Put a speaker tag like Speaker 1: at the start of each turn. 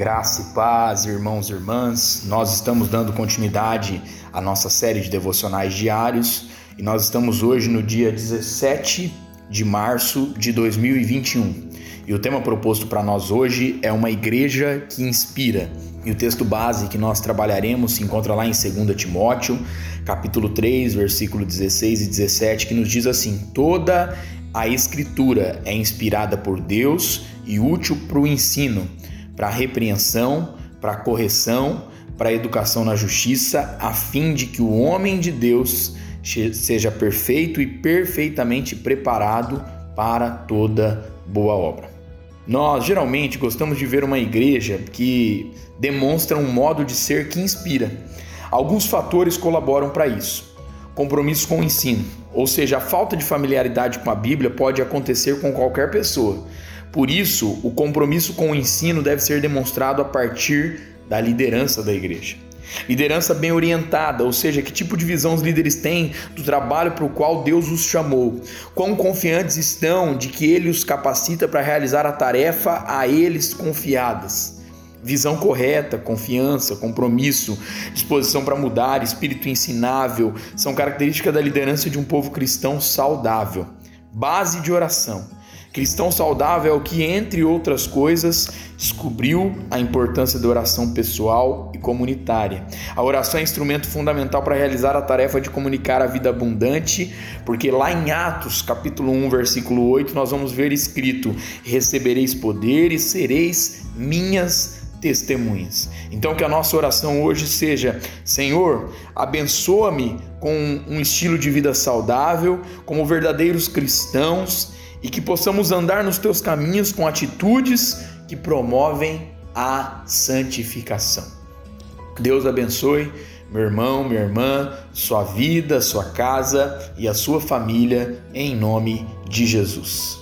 Speaker 1: Graça e paz, irmãos e irmãs. Nós estamos dando continuidade à nossa série de devocionais diários e nós estamos hoje no dia 17 de março de 2021. E o tema proposto para nós hoje é uma igreja que inspira. E o texto base que nós trabalharemos se encontra lá em 2 Timóteo, capítulo 3, versículo 16 e 17, que nos diz assim: Toda a escritura é inspirada por Deus e útil para o ensino para repreensão, para correção, para educação na justiça, a fim de que o homem de Deus seja perfeito e perfeitamente preparado para toda boa obra. Nós geralmente gostamos de ver uma igreja que demonstra um modo de ser que inspira. Alguns fatores colaboram para isso. Compromisso com o ensino, ou seja, a falta de familiaridade com a Bíblia pode acontecer com qualquer pessoa. Por isso, o compromisso com o ensino deve ser demonstrado a partir da liderança da igreja. Liderança bem orientada, ou seja, que tipo de visão os líderes têm do trabalho para o qual Deus os chamou. Quão confiantes estão de que Ele os capacita para realizar a tarefa a eles confiadas. Visão correta, confiança, compromisso, disposição para mudar, espírito ensinável são características da liderança de um povo cristão saudável. Base de oração Cristão saudável é o que, entre outras coisas, descobriu a importância da oração pessoal e comunitária. A oração é instrumento fundamental para realizar a tarefa de comunicar a vida abundante, porque lá em Atos, capítulo 1, versículo 8, nós vamos ver escrito: "Recebereis poder e sereis minhas testemunhas. Então que a nossa oração hoje seja: Senhor, abençoa-me com um estilo de vida saudável, como verdadeiros cristãos e que possamos andar nos teus caminhos com atitudes que promovem a santificação. Deus abençoe meu irmão, minha irmã, sua vida, sua casa e a sua família, em nome de Jesus.